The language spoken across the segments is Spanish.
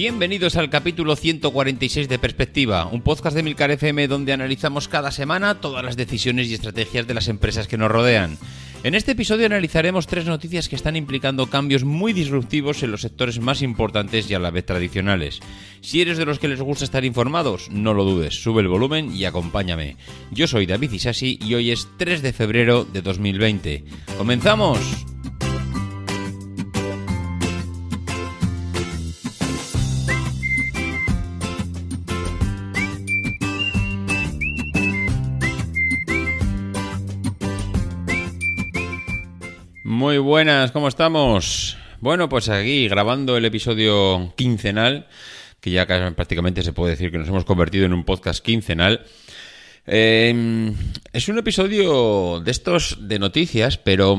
Bienvenidos al capítulo 146 de Perspectiva, un podcast de Milcar FM donde analizamos cada semana todas las decisiones y estrategias de las empresas que nos rodean. En este episodio analizaremos tres noticias que están implicando cambios muy disruptivos en los sectores más importantes y a la vez tradicionales. Si eres de los que les gusta estar informados, no lo dudes, sube el volumen y acompáñame. Yo soy David Isasi y hoy es 3 de febrero de 2020. ¡Comenzamos! Muy buenas, ¿cómo estamos? Bueno, pues aquí grabando el episodio quincenal, que ya casi prácticamente se puede decir que nos hemos convertido en un podcast quincenal. Eh, es un episodio de estos de noticias, pero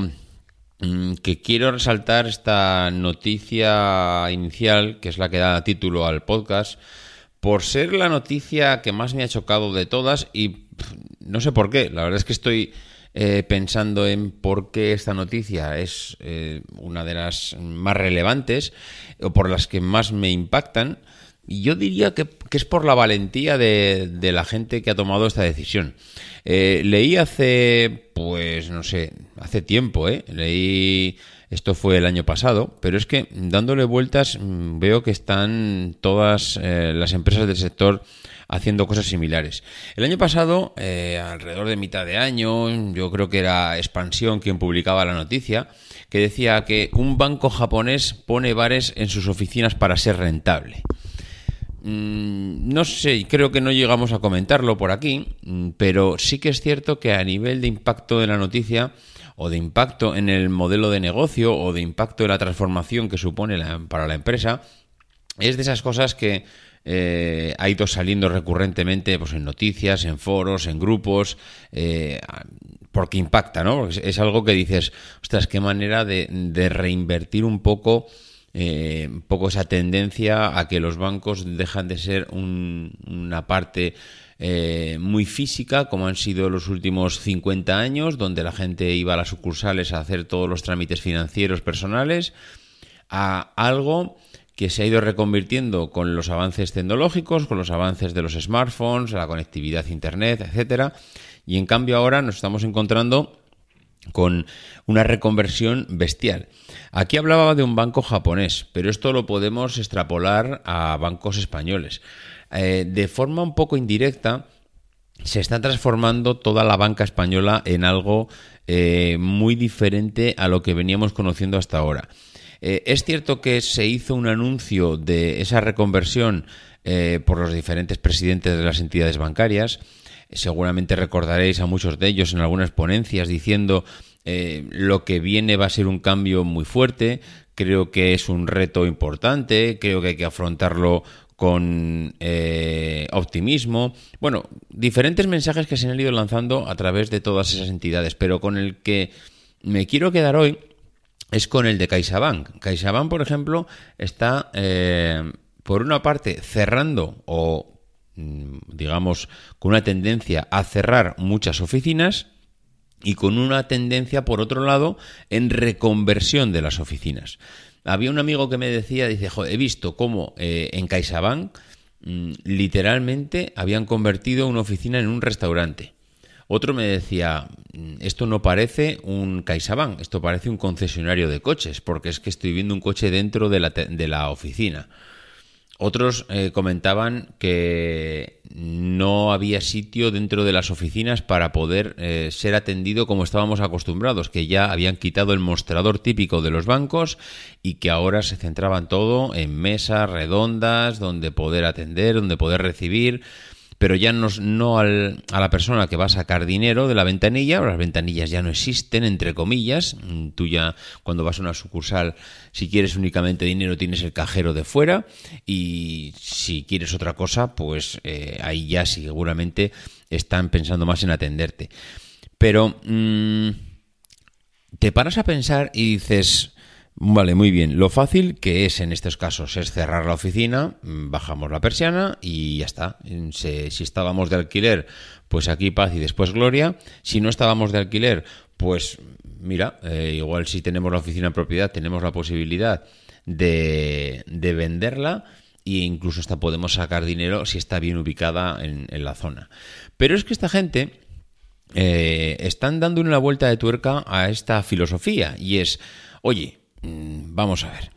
mm, que quiero resaltar esta noticia inicial, que es la que da título al podcast, por ser la noticia que más me ha chocado de todas y no sé por qué. La verdad es que estoy eh, pensando en por qué esta noticia es eh, una de las más relevantes o por las que más me impactan. Y yo diría que, que es por la valentía de, de, la gente que ha tomado esta decisión. Eh, leí hace, pues no sé, hace tiempo, ¿eh? Leí, esto fue el año pasado, pero es que dándole vueltas mm, veo que están todas las empresas del sector haciendo cosas similares. El año pasado, eh, alrededor de mitad de año, yo creo que era Expansión quien publicaba la noticia, que decía que un banco japonés pone bares en sus oficinas para ser rentable. Mm, No sé, creo que no llegamos a comentarlo por aquí, mm, pero sí que es cierto que a nivel de impacto de la noticia o de impacto en el modelo de negocio o de impacto de la transformación que supone para la empresa, es de esas cosas que eh, ha ido saliendo recurrentemente pues, en noticias, en foros, en grupos, eh, porque impacta, ¿no? Porque es, algo que dices, ostras, qué manera de, reinvertir un poco, eh, poco esa tendencia a que los bancos dejan de ser un- una parte muy física, como han sido los últimos 50 años, donde la gente iba a las sucursales a hacer todos los trámites financieros personales, a algo que se ha ido reconvirtiendo con los avances tecnológicos, con los avances de los smartphones, la conectividad internet, etcétera, y en cambio ahora nos estamos encontrando con una reconversión bestial. Aquí hablaba de un banco japonés, pero esto lo podemos extrapolar a bancos españoles. Eh, de forma un poco indirecta, se está transformando toda la banca española en algo eh, muy diferente a lo que veníamos conociendo hasta ahora. Eh, es cierto que se hizo un anuncio de esa reconversión eh, por los diferentes presidentes de las entidades bancarias. Seguramente recordaréis a muchos de ellos en algunas ponencias diciendo eh, lo que viene va a ser un cambio muy fuerte. Creo que es un reto importante. Creo que hay que afrontarlo con eh, optimismo. Bueno, diferentes mensajes que se han ido lanzando a través de todas esas entidades, pero con el que me quiero quedar hoy es con el de CaixaBank. CaixaBank, por ejemplo, está, eh, por una parte, cerrando o, mm, digamos, con una tendencia a cerrar muchas oficinas y con una tendencia, por otro lado, en reconversión de las oficinas. Había un amigo que me decía, dice, "Joder, he visto cómo eh, en CaixaBank mm, literalmente habían convertido una oficina en un restaurante. Otro me decía, "Mm, esto no parece un CaixaBank, esto parece un concesionario de coches, porque es que estoy viendo un coche dentro de la, de la oficina. Otros eh, comentaban que no había sitio dentro de las oficinas para poder eh, ser atendido como estábamos acostumbrados, que ya habían quitado el mostrador típico de los bancos y que ahora se centraban todo en mesas redondas donde poder atender, donde poder recibir pero ya no, no al- a la persona que va a sacar dinero de la ventanilla, las ventanillas ya no existen, entre comillas, Mm, tú ya cuando vas a una sucursal, si quieres únicamente dinero tienes el cajero de fuera y si quieres otra cosa, pues eh, ahí ya seguramente están pensando más en atenderte. Pero... mm, te paras a pensar y dices, vale, muy bien, lo fácil que es en estos casos es cerrar la oficina, mm, bajamos la persiana y ya está. Mm, si estábamos de alquiler, pues aquí paz y después gloria. Si no estábamos de alquiler, pues mira, eh, igual si tenemos la oficina en propiedad, tenemos la posibilidad de, de venderla e incluso hasta podemos sacar dinero si está bien ubicada en, la zona. Pero es que esta gente eh, están dando una vuelta de tuerca a esta filosofía y es, oye, vamos a ver,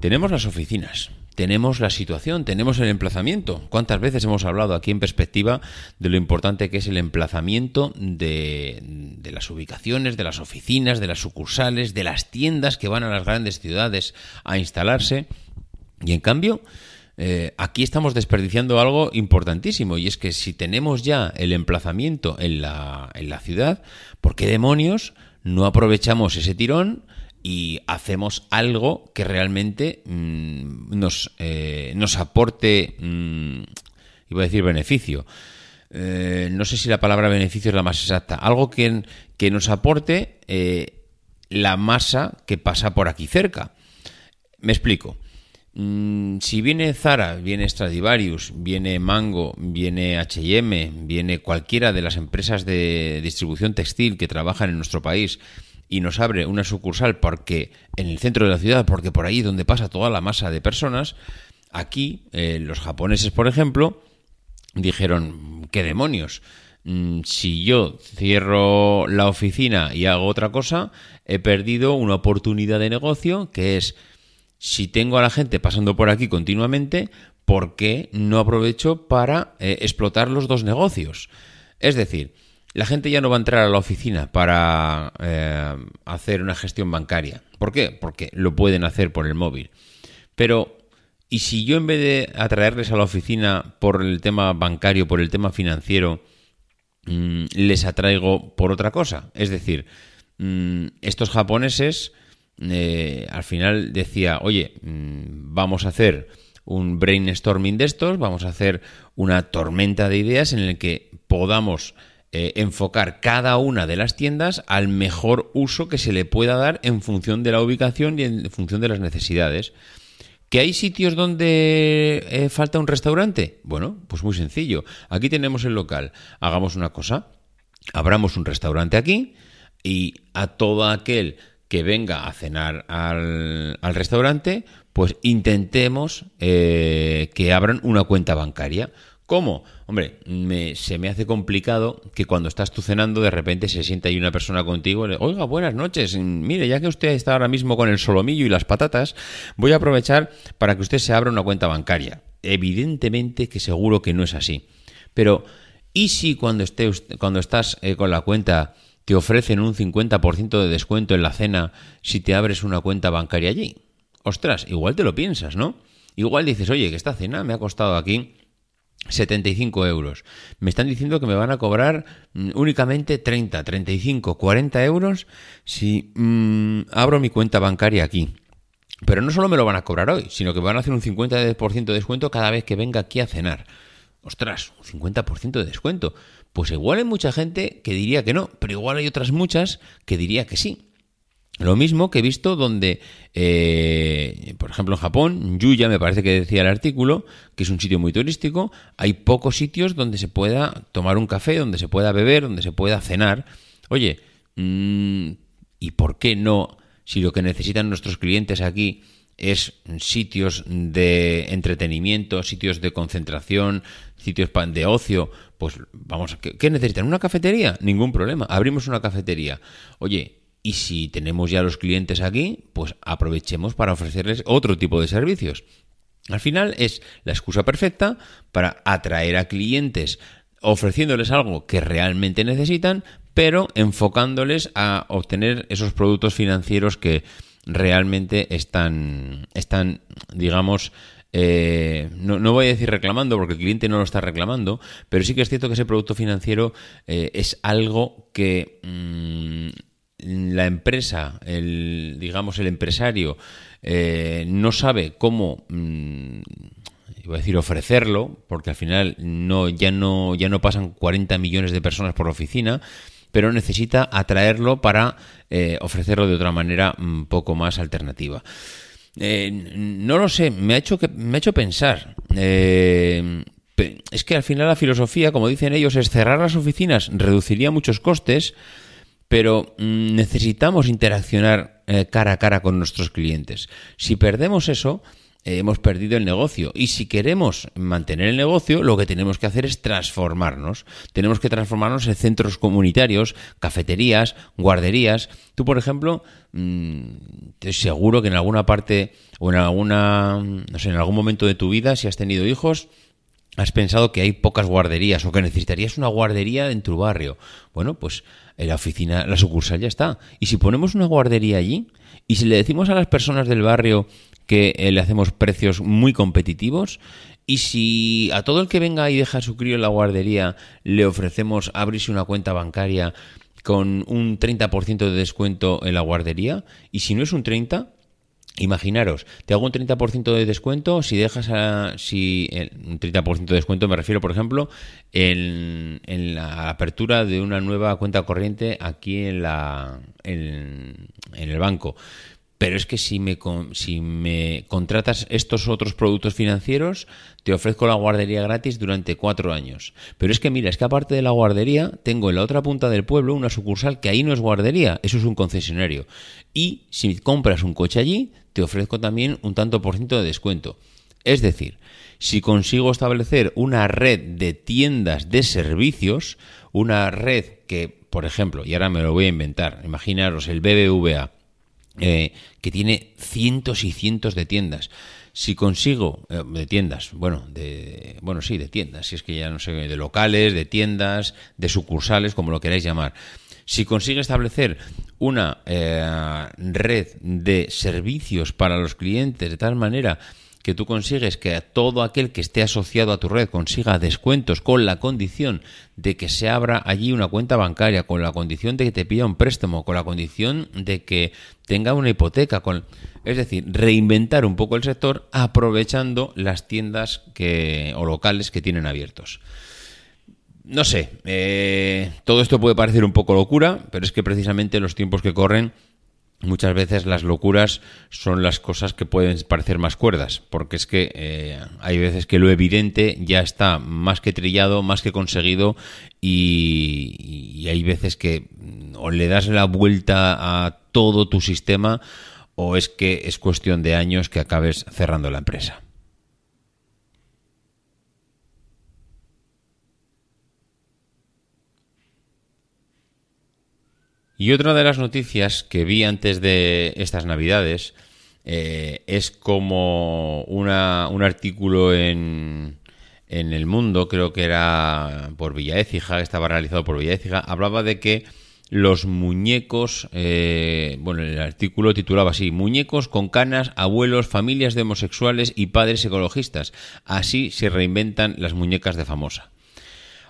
tenemos las oficinas, tenemos la situación, tenemos el emplazamiento. ¿Cuántas veces hemos hablado aquí en perspectiva de lo importante que es el emplazamiento de, de las ubicaciones, de las oficinas, de las sucursales, de las tiendas que van a las grandes ciudades a instalarse? Y en cambio, eh, aquí estamos desperdiciando algo importantísimo y es que si tenemos ya el emplazamiento en la, en la ciudad, ¿por qué demonios no aprovechamos ese tirón y hacemos algo que realmente mm, nos, eh, nos aporte, mm, iba a decir beneficio? Eh, no sé si la palabra beneficio es la más exacta, algo que, que nos aporte eh, la masa que pasa por aquí cerca. Me explico. Mm, si viene Zara, viene Stradivarius, viene Mango, viene HM, viene cualquiera de las empresas de distribución textil que trabajan en nuestro país y nos abre una sucursal porque en el centro de la ciudad, porque por ahí es donde pasa toda la masa de personas, aquí eh, los japoneses, por ejemplo, dijeron, ¿qué demonios? Mm, Si yo cierro la oficina y hago otra cosa, he perdido una oportunidad de negocio que es, si tengo a la gente pasando por aquí continuamente, ¿por qué no aprovecho para eh, explotar los dos negocios? Es decir, la gente ya no va a entrar a la oficina para eh, hacer una gestión bancaria. ¿Por qué? Porque lo pueden hacer por el móvil. Pero, ¿y si yo en vez de atraerles a la oficina por el tema bancario, por el tema financiero, mm, les atraigo por otra cosa? Es decir, mm, estos japoneses eh, al final decía, oye, mm, vamos a hacer un brainstorming de estos, vamos a hacer una tormenta de ideas en el que podamos eh, enfocar cada una de las tiendas al mejor uso que se le pueda dar en función de la ubicación y en función de las necesidades. ¿Que hay sitios donde eh, falta un restaurante? Bueno, pues muy sencillo. Aquí tenemos el local. Hagamos una cosa. Abramos un restaurante aquí y a todo aquel que venga a cenar al, restaurante, pues intentemos eh, que abran una cuenta bancaria. ¿Cómo? Hombre, me- se me hace complicado que cuando estás tú cenando de repente se sienta ahí una persona contigo y le, oiga, buenas noches, mire, ya que usted está ahora mismo con el solomillo y las patatas, voy a aprovechar para que usted se abra una cuenta bancaria. Evidentemente que seguro que no es así. Pero, ¿y si cuando, esté, usted- cuando estás eh, con la cuenta te ofrecen un 50% de descuento en la cena si te abres una cuenta bancaria allí? Ostras, igual te lo piensas, ¿no? Igual dices, oye, que esta cena me ha costado aquí 75 euros. Me están diciendo que me van a cobrar mm, únicamente 30, 35, 40 euros si mm, abro mi cuenta bancaria aquí. Pero no solo me lo van a cobrar hoy, sino que van a hacer un 50% de descuento cada vez que venga aquí a cenar. Ostras, un 50% de descuento. Pues igual hay mucha gente que diría que no, pero igual hay otras muchas que diría que sí. Lo mismo que he visto donde, eh, por ejemplo, en Japón, Yuya, me parece que decía el artículo, que es un sitio muy turístico, hay pocos sitios donde se pueda tomar un café, donde se pueda beber, donde se pueda cenar. Oye, mm, ¿y por qué no, si lo que necesitan nuestros clientes aquí es sitios de entretenimiento, sitios de concentración, sitios de ocio, pues vamos, ¿qué, qué necesitan? ¿Una cafetería? Ningún problema, abrimos una cafetería. Oye, y si tenemos ya los clientes aquí, pues aprovechemos para ofrecerles otro tipo de servicios. Al final es la excusa perfecta para atraer a clientes ofreciéndoles algo que realmente necesitan, pero enfocándoles a obtener esos productos financieros que realmente están, están digamos, eh, no, no, voy a decir reclamando porque el cliente no lo está reclamando, pero sí que es cierto que ese producto financiero eh, es algo que mm, la empresa, el, digamos el empresario, eh, no sabe cómo, mm, iba a decir ofrecerlo, porque al final no, ya, no, ya no pasan 40 millones de personas por oficina, pero necesita atraerlo para ofrecerlo de otra manera un poco más alternativa. Eh, no lo sé, me ha hecho, que, me ha hecho pensar. Eh, es que al final la filosofía, como dicen ellos, es cerrar las oficinas, reduciría muchos costes, pero mm, necesitamos interaccionar eh, cara a cara con nuestros clientes. Si perdemos eso, eh, hemos perdido el negocio. Y si queremos mantener el negocio, lo que tenemos que hacer es transformarnos. Tenemos que transformarnos en centros comunitarios, cafeterías, guarderías. Tú, por ejemplo, mm, te seguro que en alguna parte o en alguna, no sé, en algún momento de tu vida, si has tenido hijos, has pensado que hay pocas guarderías o que necesitarías una guardería en tu barrio. Bueno, pues la oficina, la sucursal ya está. Y si ponemos una guardería allí, y si le decimos a las personas del barrio que eh, le hacemos precios muy competitivos. Y si a todo el que venga y deja su crío en la guardería le ofrecemos abrirse una cuenta bancaria con un 30% de descuento en la guardería, y si no es un 30%, Imaginaros, te hago un 30% de descuento si dejas a, si un 30% de descuento me refiero, por ejemplo, en, la apertura de una nueva cuenta corriente aquí en la en el banco. Pero es que si me, contratas estos otros productos financieros, te ofrezco la guardería gratis durante cuatro años. Pero es que mira, es que aparte de la guardería, tengo en la otra punta del pueblo una sucursal que ahí no es guardería, eso es un concesionario. Y si compras un coche allí, te ofrezco también un tanto por ciento de descuento. Es decir, si consigo establecer una red de tiendas de servicios, una red que, por ejemplo, y ahora me lo voy a inventar, imaginaros el BBVA, eh, que tiene cientos y cientos de tiendas. Si consigo, eh, de tiendas, bueno, de, bueno, sí, de tiendas, si es que ya no sé, de locales, de tiendas, de sucursales, como lo queráis llamar. Si consigue establecer una eh, red de servicios para los clientes de tal manera que tú consigues que todo aquel que esté asociado a tu red consiga descuentos con la condición de que se abra allí una cuenta bancaria, con la condición de que te pida un préstamo, con la condición de que tenga una hipoteca, con es decir, reinventar un poco el sector aprovechando las tiendas que, o locales que tienen abiertos. No sé, eh, todo esto puede parecer un poco locura, pero es que precisamente los tiempos que corren muchas veces las locuras son las cosas que pueden parecer más cuerdas, porque es que eh, hay veces que lo evidente ya está más que trillado, más que conseguido, y, y, hay veces que o le das la vuelta a todo tu sistema o es que es cuestión de años que acabes cerrando la empresa. Y otra de las noticias que vi antes de estas navidades eh, es como una, un artículo en, en El Mundo, creo que era por Villa Écija, estaba realizado por Villa Écija, hablaba de que los muñecos, eh, bueno, el artículo titulaba así, muñecos con canas, abuelos, familias de homosexuales y padres ecologistas. Así se reinventan las muñecas de famosa.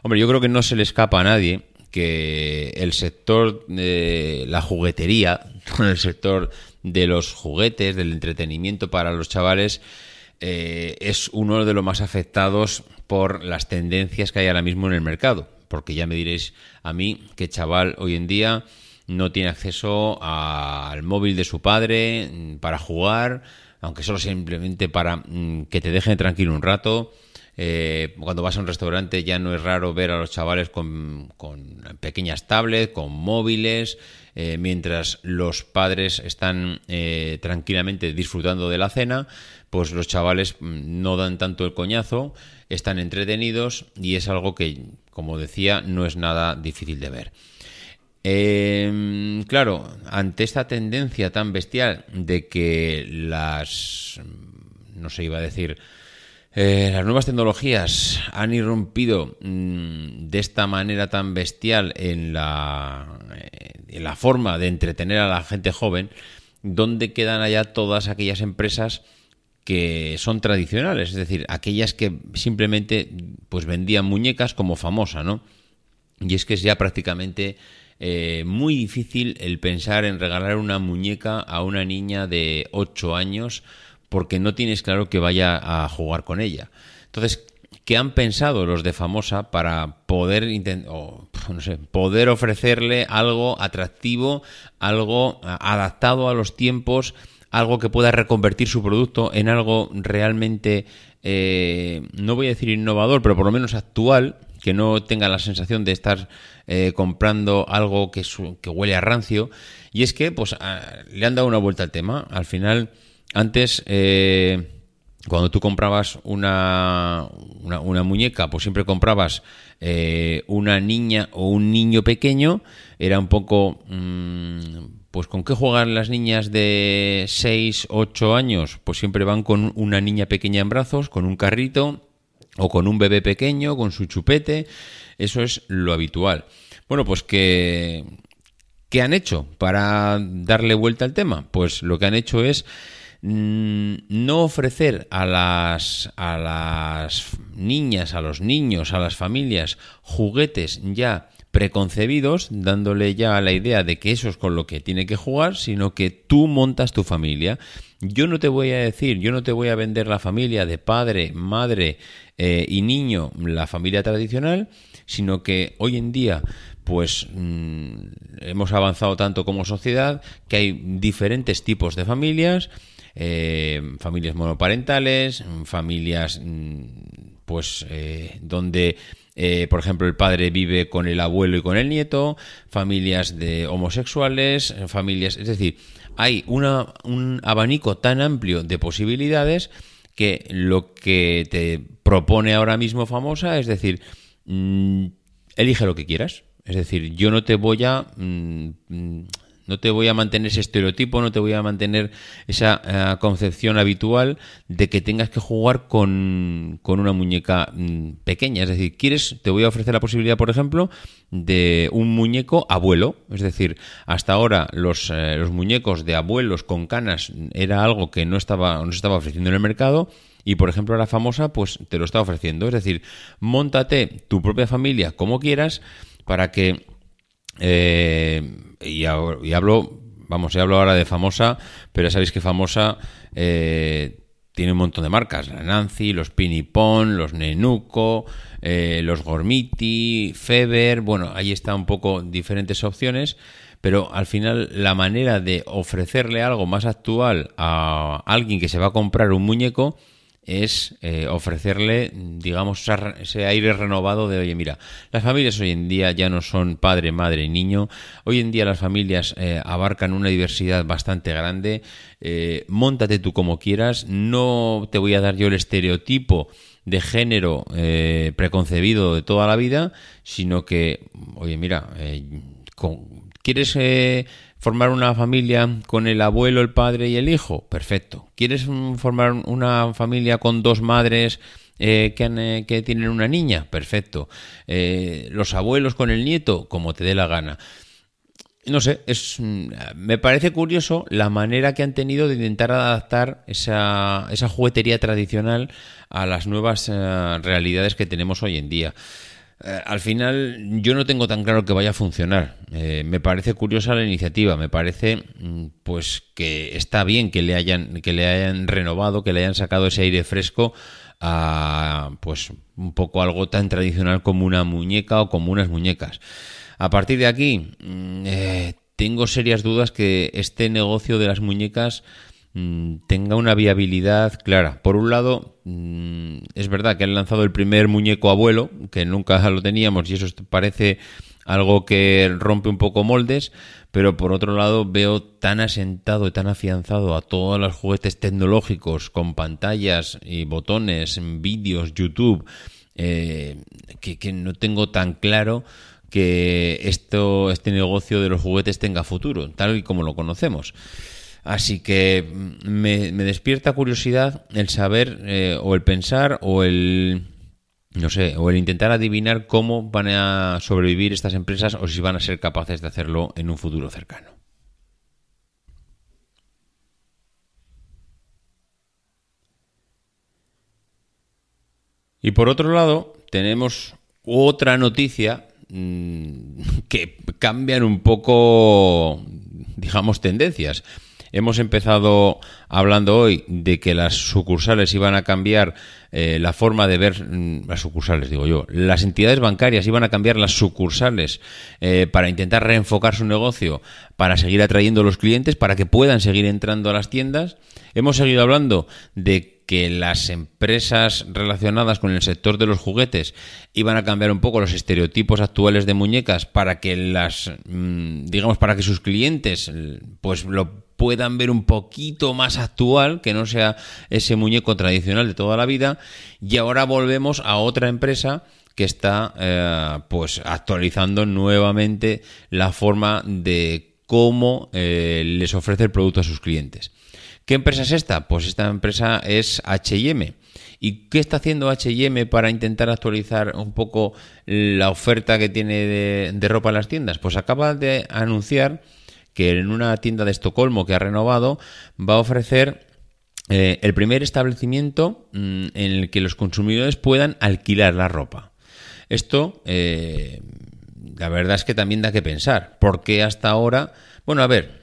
Hombre, yo creo que no se le escapa a nadie que el sector de la juguetería, el sector de los juguetes, del entretenimiento para los chavales, eh, es uno de los más afectados por las tendencias que hay ahora mismo en el mercado. Porque ya me diréis a mí que chaval hoy en día no tiene acceso al móvil de su padre mm, para jugar, aunque solo simplemente para mm, que te dejen tranquilo un rato eh, cuando vas a un restaurante ya no es raro ver a los chavales con, pequeñas tablets, con móviles, eh, mientras los padres están eh, tranquilamente disfrutando de la cena, pues los chavales mm, no dan tanto el coñazo, están entretenidos y es algo que, como decía, no es nada difícil de ver. claro, ante esta tendencia tan bestial de que las no se iba a decir, eh, las nuevas tecnologías han irrumpido mm, de esta manera tan bestial en la, eh, en la forma de entretener a la gente joven, donde quedan allá todas aquellas empresas que son tradicionales, es decir, aquellas que simplemente pues vendían muñecas como famosa, ¿no? Y es que es ya prácticamente eh, muy difícil el pensar en regalar una muñeca a una niña de 8 años porque no tienes claro que vaya a jugar con ella. Entonces, ¿qué han pensado los de Famosa para poder, o, no sé, poder ofrecerle algo atractivo, algo adaptado a los tiempos, algo que pueda reconvertir su producto en algo realmente, eh, no voy a decir innovador, pero por lo menos actual, que no tenga la sensación de estar eh, comprando algo que, huele a rancio. Y es que, pues, a- le han dado una vuelta al tema. Al final, antes, eh, cuando tú comprabas una, una, muñeca, pues siempre comprabas eh, una niña o un niño pequeño. Era un poco, mm, pues, ¿con qué juegan las niñas de 6, 8 años? Pues siempre van con una niña pequeña en brazos, con un carrito o con un bebé pequeño, con su chupete. Eso es lo habitual. Bueno, pues que ¿Qué han hecho para darle vuelta al tema? Pues lo que han hecho es no ofrecer a las, a las niñas, a los niños, a las familias juguetes ya preconcebidos, dándole ya la idea de que eso es con lo que tiene que jugar, sino que tú montas tu familia. Yo no te voy a decir, yo no te voy a vender la familia de padre, madre eh, y niño, la familia tradicional, sino que hoy en día pues mm, hemos avanzado tanto como sociedad que hay diferentes tipos de familias, eh, familias monoparentales, familias mm, pues eh, donde eh, por ejemplo el padre vive con el abuelo y con el nieto, familias de homosexuales, familias, es decir, hay una, un abanico tan amplio de posibilidades que lo que te propone ahora mismo famosa es decir, mm, elige lo que quieras. Es decir, yo no te voy a mm, no te voy a mantener ese estereotipo, no te voy a mantener esa eh, concepción habitual de que tengas que jugar con, con una muñeca mm, pequeña. Es decir, quieres, te voy a ofrecer la posibilidad, por ejemplo, de un muñeco abuelo. Es decir, hasta ahora los, eh, los muñecos de abuelos con canas era algo que no estaba, no se estaba ofreciendo en el mercado. Y por ejemplo, la famosa, pues te lo está ofreciendo. Es decir, montate tu propia familia como quieras para que. Eh, y, hablo, vamos, ya hablo ahora de famosa, pero ya sabéis que famosa eh, tiene un montón de marcas: la Nancy, los Pinipon, los Nenuco, eh, los Gormiti, Feber. Bueno, ahí está un poco diferentes opciones. Pero al final la manera de ofrecerle algo más actual a alguien que se va a comprar un muñeco es eh, ofrecerle, digamos, ese aire renovado de, oye, mira, las familias hoy en día ya no son padre, madre niño. Hoy en día las familias eh, abarcan una diversidad bastante grande. Eh, móntate tú como quieras. No te voy a dar yo el estereotipo de género eh, preconcebido de toda la vida, sino que, oye, mira, con- ¿quieres formar una familia con el abuelo, el padre y el hijo? Perfecto. ¿Quieres formar una familia con dos madres eh, que, han, eh, que tienen una niña? Perfecto. Eh, los abuelos con el nieto, como te dé la gana. No sé, es, mm, me parece curioso la manera que han tenido de intentar adaptar esa, esa juguetería tradicional a las nuevas eh, realidades que tenemos hoy en día. Eh, al final yo no tengo tan claro que vaya a funcionar. Eh, me parece curiosa la iniciativa, me parece mm, pues que está bien que le hayan que le hayan renovado, que le hayan sacado ese aire fresco a pues un poco algo tan tradicional como una muñeca o como unas muñecas. A partir de aquí, mm, eh, tengo serias dudas que este negocio de las muñecas mm, tenga una viabilidad clara. Por un lado, es verdad que han lanzado el primer muñeco abuelo, que nunca lo teníamos, y eso parece algo que rompe un poco moldes, pero por otro lado veo tan asentado y tan afianzado a todos los juguetes tecnológicos con pantallas y botones, vídeos, YouTube, eh, que, no tengo tan claro que esto, este negocio de los juguetes tenga futuro, tal y como lo conocemos. Así que me, me despierta curiosidad el saber eh, o el pensar o el no sé, o el intentar adivinar cómo van a sobrevivir estas empresas o si van a ser capaces de hacerlo en un futuro cercano. Y por otro lado, tenemos otra noticia mm, que cambian un poco, digamos, tendencias. Hemos empezado hablando hoy de que las sucursales iban a cambiar eh, la forma de ver mm, las sucursales, digo yo. Las entidades bancarias iban a cambiar las sucursales eh, para intentar reenfocar su negocio, para seguir atrayendo los clientes, para que puedan seguir entrando a las tiendas. Hemos seguido hablando de que las empresas relacionadas con el sector de los juguetes iban a cambiar un poco los estereotipos actuales de muñecas para que las mm, digamos para que sus clientes pues lo puedan ver un poquito más actual, que no sea ese muñeco tradicional de toda la vida. Y ahora volvemos a otra empresa que está eh, pues actualizando nuevamente la forma de cómo eh, les ofrece el producto a sus clientes. ¿Qué empresa es esta? Pues esta empresa es HM. ¿Y qué está haciendo HM para intentar actualizar un poco la oferta que tiene de, de ropa en las tiendas? Pues acaba de anunciar que en una tienda de Estocolmo que ha renovado va a ofrecer eh, el primer establecimiento mm, en el que los consumidores puedan alquilar la ropa. Esto, eh, la verdad es que también da que pensar, porque hasta ahora, bueno, a ver,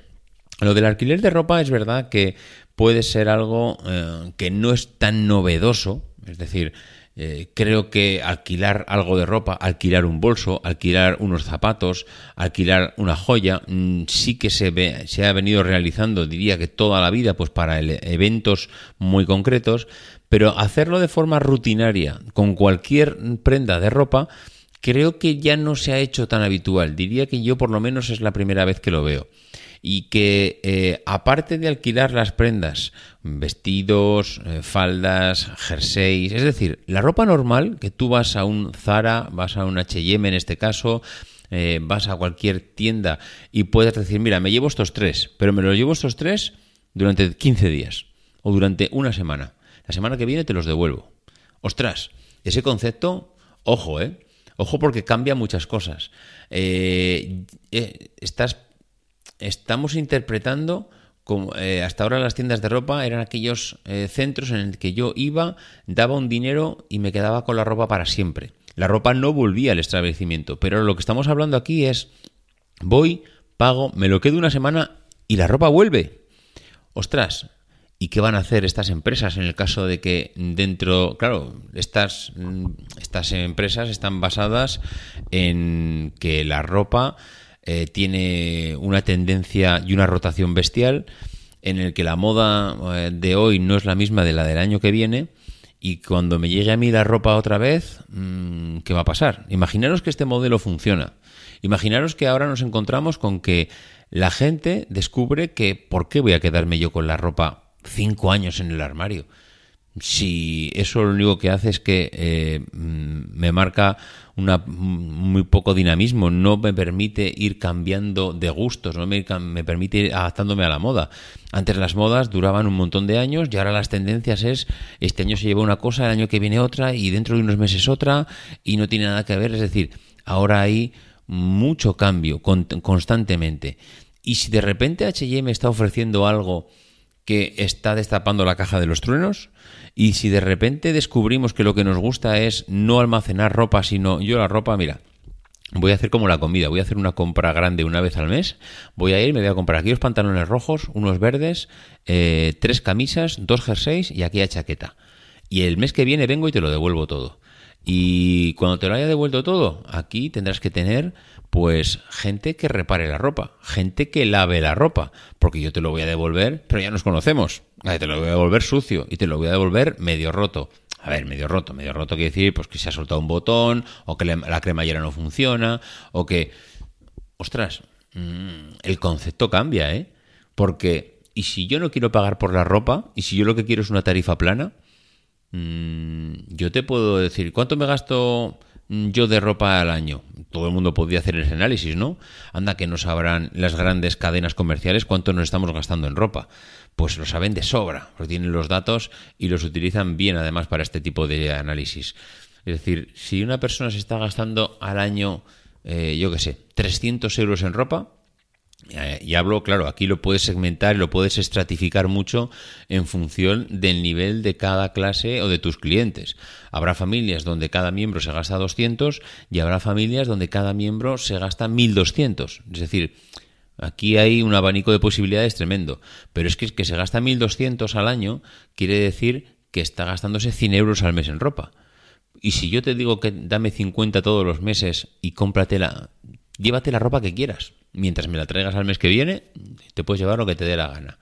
lo del alquiler de ropa es verdad que puede ser algo eh, que no es tan novedoso, es decir, eh, creo que alquilar algo de ropa, alquilar un bolso, alquilar unos zapatos, alquilar una joya, mm, sí que se, ve, se ha venido realizando, diría que toda la vida, pues para eventos muy concretos, pero hacerlo de forma rutinaria con cualquier prenda de ropa, creo que ya no se ha hecho tan habitual. Diría que yo por lo menos es la primera vez que lo veo y que eh, aparte de alquilar las prendas, vestidos, eh, faldas, jerseys, es decir, la ropa normal que tú vas a un Zara, vas a un H&M en este caso, eh, vas a cualquier tienda y puedes decir, mira, me llevo estos tres, pero me los llevo estos tres durante 15 días o durante una semana. La semana que viene te los devuelvo. Ostras, ese concepto, ojo, ¿eh? Ojo porque cambia muchas cosas. estás estamos interpretando como eh, hasta ahora las tiendas de ropa eran aquellos eh, centros en el que yo iba, daba un dinero y me quedaba con la ropa para siempre. La ropa no volvía al establecimiento, pero lo que estamos hablando aquí es voy, pago, me lo quedo una semana y la ropa vuelve. Ostras, ¿y qué van a hacer estas empresas en el caso de que dentro, claro, estas, estas empresas están basadas en que la ropa eh, tiene una tendencia y una rotación bestial en el que la moda eh, de hoy no es la misma de la del año que viene y cuando me llegue a mí la ropa otra vez, mm, ¿qué va a pasar? Imaginaros que este modelo funciona. Imaginaros que ahora nos encontramos con que la gente descubre que ¿por qué voy a quedarme yo con la ropa cinco años en el armario? Si eso lo único que hace es que eh, mm, me marca una, muy poco dinamismo, no me permite ir cambiando de gustos, no me, me, permite ir adaptándome a la moda. Antes las modas duraban un montón de años y ahora las tendencias es este año se lleva una cosa, el año que viene otra y dentro de unos meses otra y no tiene nada que ver. Es decir, ahora hay mucho cambio constantemente. Y si de repente HM está ofreciendo algo que está destapando la caja de los truenos, y si de repente descubrimos que lo que nos gusta es no almacenar ropa, sino yo la ropa, mira, voy a hacer como la comida, voy a hacer una compra grande una vez al mes, voy a ir, me voy a comprar aquí los pantalones rojos, unos verdes, eh, tres camisas, dos jerseys y aquí hay chaqueta. Y el mes que viene vengo y te lo devuelvo todo. Y cuando te lo haya devuelto todo, aquí tendrás que tener pues gente que repare la ropa, gente que lave la ropa, porque yo te lo voy a devolver, pero ya nos conocemos, te lo voy a devolver sucio y te lo voy a devolver medio roto. A ver, medio roto, medio roto quiere decir pues que se ha soltado un botón, o que la cremallera no funciona, o que... Ostras, mm, el concepto cambia, ¿eh? Porque, ¿y si yo no quiero pagar por la ropa? ¿Y si yo lo que quiero es una tarifa plana? Mm, yo te puedo decir, ¿cuánto me gasto yo de ropa al año? todo el mundo podría hacer ese análisis, ¿no? Anda que no sabrán las grandes cadenas comerciales cuánto nos estamos gastando en ropa. Pues lo saben de sobra, porque tienen los datos y los utilizan bien además para este tipo de análisis. Es decir, si una persona se está gastando al año, eh, yo qué sé, 300 euros en ropa, eh, y hablo, claro, aquí lo puedes segmentar, lo puedes estratificar mucho en función del nivel de cada clase o de tus clientes. Habrá familias donde cada miembro se gasta 200 y habrá familias donde cada miembro se gasta 1200. Es decir, aquí hay un abanico de posibilidades tremendo. Pero es que, que se gasta 1200 al año quiere decir que está gastándose 100 euros al mes en ropa. Y si yo te digo que dame 50 todos los meses y cómpratela, llévate la ropa que quieras. Mientras me la traigas al mes que viene, te puedes llevar lo que te dé la gana.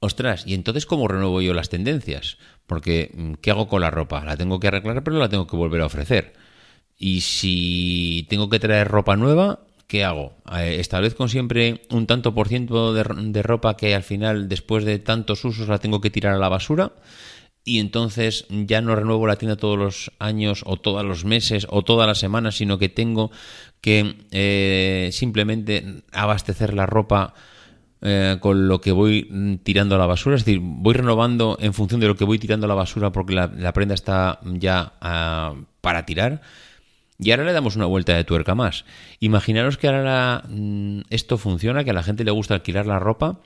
Ostras, ¿y entonces cómo renuevo yo las tendencias? Porque, mm, ¿qué hago con la ropa? La tengo que arreglar, pero la tengo que volver a ofrecer. Y si tengo que traer ropa nueva, ¿qué hago? Eh, ¿Establezco siempre un tanto por ciento de, de ropa que al final, después de tantos usos, la tengo que tirar a la basura? Y entonces ya no renuevo la tienda todos los años o todos los meses o todas las semanas, sino que tengo que eh, simplemente abastecer la ropa eh, con lo que voy mm, tirando a la basura, es decir, voy renovando en función de lo que voy tirando a la basura porque la, prenda está ya ah, para tirar. Y ahora le damos una vuelta de tuerca más. Imaginaros que ahora mm, esto funciona, que a la gente le gusta alquilar la ropa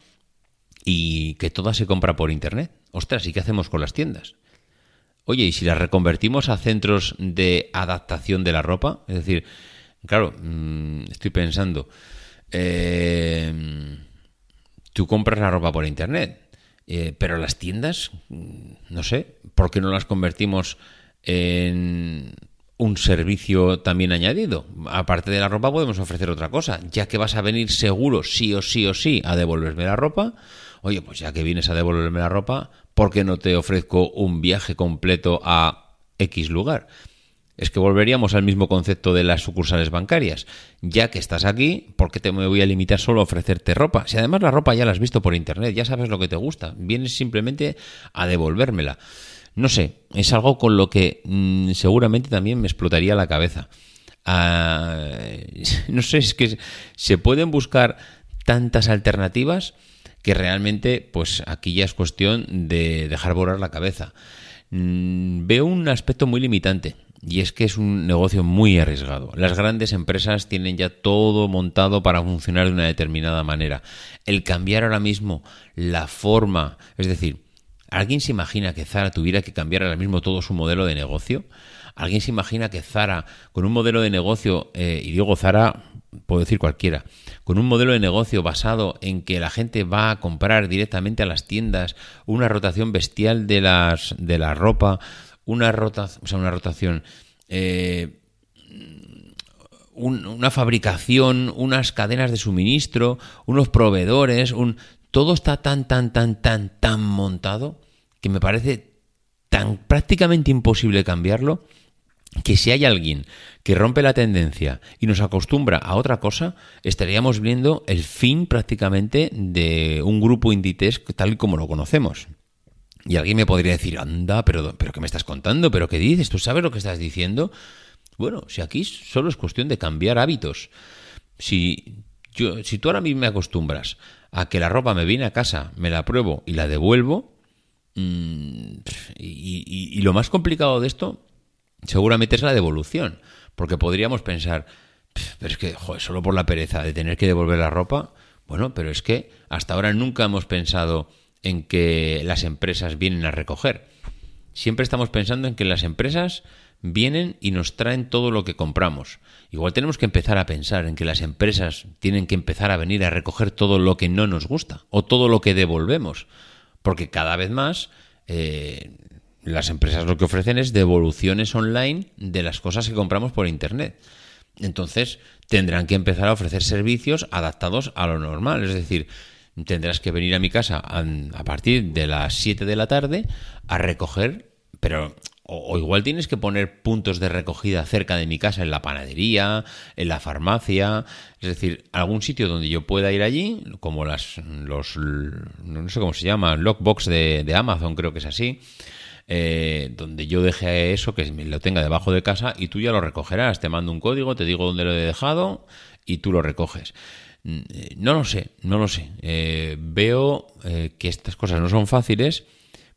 y que toda se compra por internet. Ostras, ¿y qué hacemos con las tiendas? Oye, ¿y si las reconvertimos a centros de adaptación de la ropa? Es decir, claro, mm, estoy pensando, eh, tú compras la ropa por internet, eh, pero las tiendas, mm, no sé, ¿por qué no las convertimos en un servicio también añadido. Aparte de la ropa podemos ofrecer otra cosa, ya que vas a venir seguro sí o sí o sí a devolverme la ropa. Oye, pues ya que vienes a devolverme la ropa, ¿por qué no te ofrezco un viaje completo a X lugar? Es que volveríamos al mismo concepto de las sucursales bancarias. Ya que estás aquí, ¿por qué te me voy a limitar solo a ofrecerte ropa? Si además la ropa ya la has visto por internet, ya sabes lo que te gusta, vienes simplemente a devolvérmela. No sé, es algo con lo que mm, seguramente también me explotaría la cabeza. Ah, no sé, es que se pueden buscar tantas alternativas que realmente, pues aquí ya es cuestión de dejar volar la cabeza. Mm, veo un aspecto muy limitante. Y es que es un negocio muy arriesgado. Las grandes empresas tienen ya todo montado para funcionar de una determinada manera. El cambiar ahora mismo la forma, es decir, ¿Alguien se imagina que Zara tuviera que cambiar ahora mismo todo su modelo de negocio? ¿Alguien se imagina que Zara, con un modelo de negocio, eh, y digo Zara, puedo decir cualquiera, con un modelo de negocio basado en que la gente va a comprar directamente a las tiendas, una rotación bestial de, las, de la ropa, una, rota, o sea, una rotación... Eh, una fabricación, unas cadenas de suministro, unos proveedores, un todo está tan, tan, tan, tan, tan montado que me parece tan prácticamente imposible cambiarlo que si hay alguien que rompe la tendencia y nos acostumbra a otra cosa, estaríamos viendo el fin prácticamente de un grupo Inditex tal y como lo conocemos. Y alguien me podría decir, anda, pero, pero ¿qué me estás contando? ¿Pero qué dices? ¿Tú sabes lo que estás diciendo? Bueno, si aquí solo es cuestión de cambiar hábitos. Si, yo, si tú ahora mismo me acostumbras a que la ropa me viene a casa, me la pruebo y la devuelvo. Mm, y, lo más complicado de esto seguramente es la devolución, porque podríamos pensar, pero es que, joder, solo por la pereza de tener que devolver la ropa, bueno, pero es que hasta ahora nunca hemos pensado en que las empresas vienen a recoger. Siempre estamos pensando en que las empresas vienen y nos traen todo lo que compramos. Igual tenemos que empezar a pensar en que las empresas tienen que empezar a venir a recoger todo lo que no nos gusta o todo lo que devolvemos. Porque cada vez más eh, las empresas lo que ofrecen es devoluciones online de las cosas que compramos por Internet. Entonces tendrán que empezar a ofrecer servicios adaptados a lo normal. Es decir, tendrás que venir a mi casa a, partir de las 7 de la tarde a recoger, pero o, igual tienes que poner puntos de recogida cerca de mi casa, en la panadería, en la farmacia, es decir, algún sitio donde yo pueda ir allí, como las, los, no sé cómo se llama, lockbox de Amazon, creo que es así, eh, donde yo deje eso, que lo tenga debajo de casa y tú ya lo recogerás. Te mando un código, te digo dónde lo he dejado y tú lo recoges. Mm, eh, No lo sé, no lo sé. Eh, veo que estas cosas no son fáciles,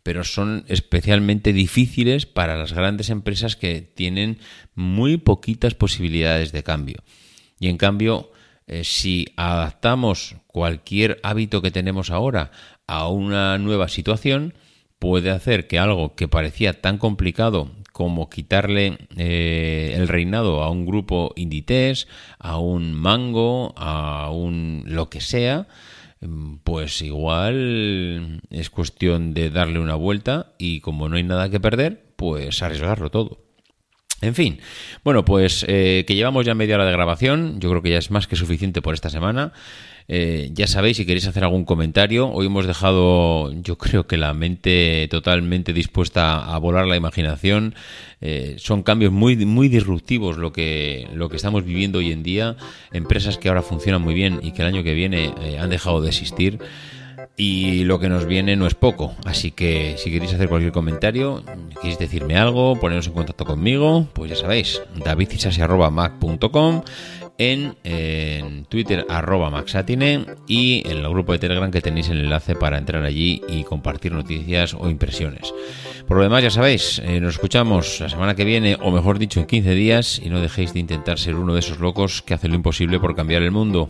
pero son especialmente difíciles para las grandes empresas que tienen muy poquitas posibilidades de cambio. Y en cambio, si adaptamos cualquier hábito que tenemos ahora a una nueva situación, puede hacer que algo que parecía tan complicado como quitarle eh, el reinado a un grupo Inditex, a un Mango, a un lo que sea, mm, pues igual es cuestión de darle una vuelta y como no hay nada que perder, pues arriesgarlo todo. En fin, bueno, pues eh, que llevamos ya media hora de grabación, yo creo que ya es más que suficiente por esta semana. Eh, ya sabéis, si queréis hacer algún comentario, hoy hemos dejado, yo creo que la mente totalmente dispuesta a volar la imaginación. Eh, son cambios muy, muy disruptivos lo que, lo que estamos viviendo hoy en día. Empresas que ahora funcionan muy bien y que el año que viene eh, han dejado de existir. Y lo que nos viene no es poco. Así que si queréis hacer cualquier comentario, queréis decirme algo, poneros en contacto conmigo, pues ya sabéis, davidcisasi.mac.com en, Twitter arroba maxatine y en el grupo de Telegram que tenéis el enlace para entrar allí y compartir noticias o impresiones. Por lo demás, ya sabéis, eh, nos escuchamos la semana que viene, o mejor dicho, en 15 días, y no dejéis de intentar ser uno de esos locos que hacen lo imposible por cambiar el mundo.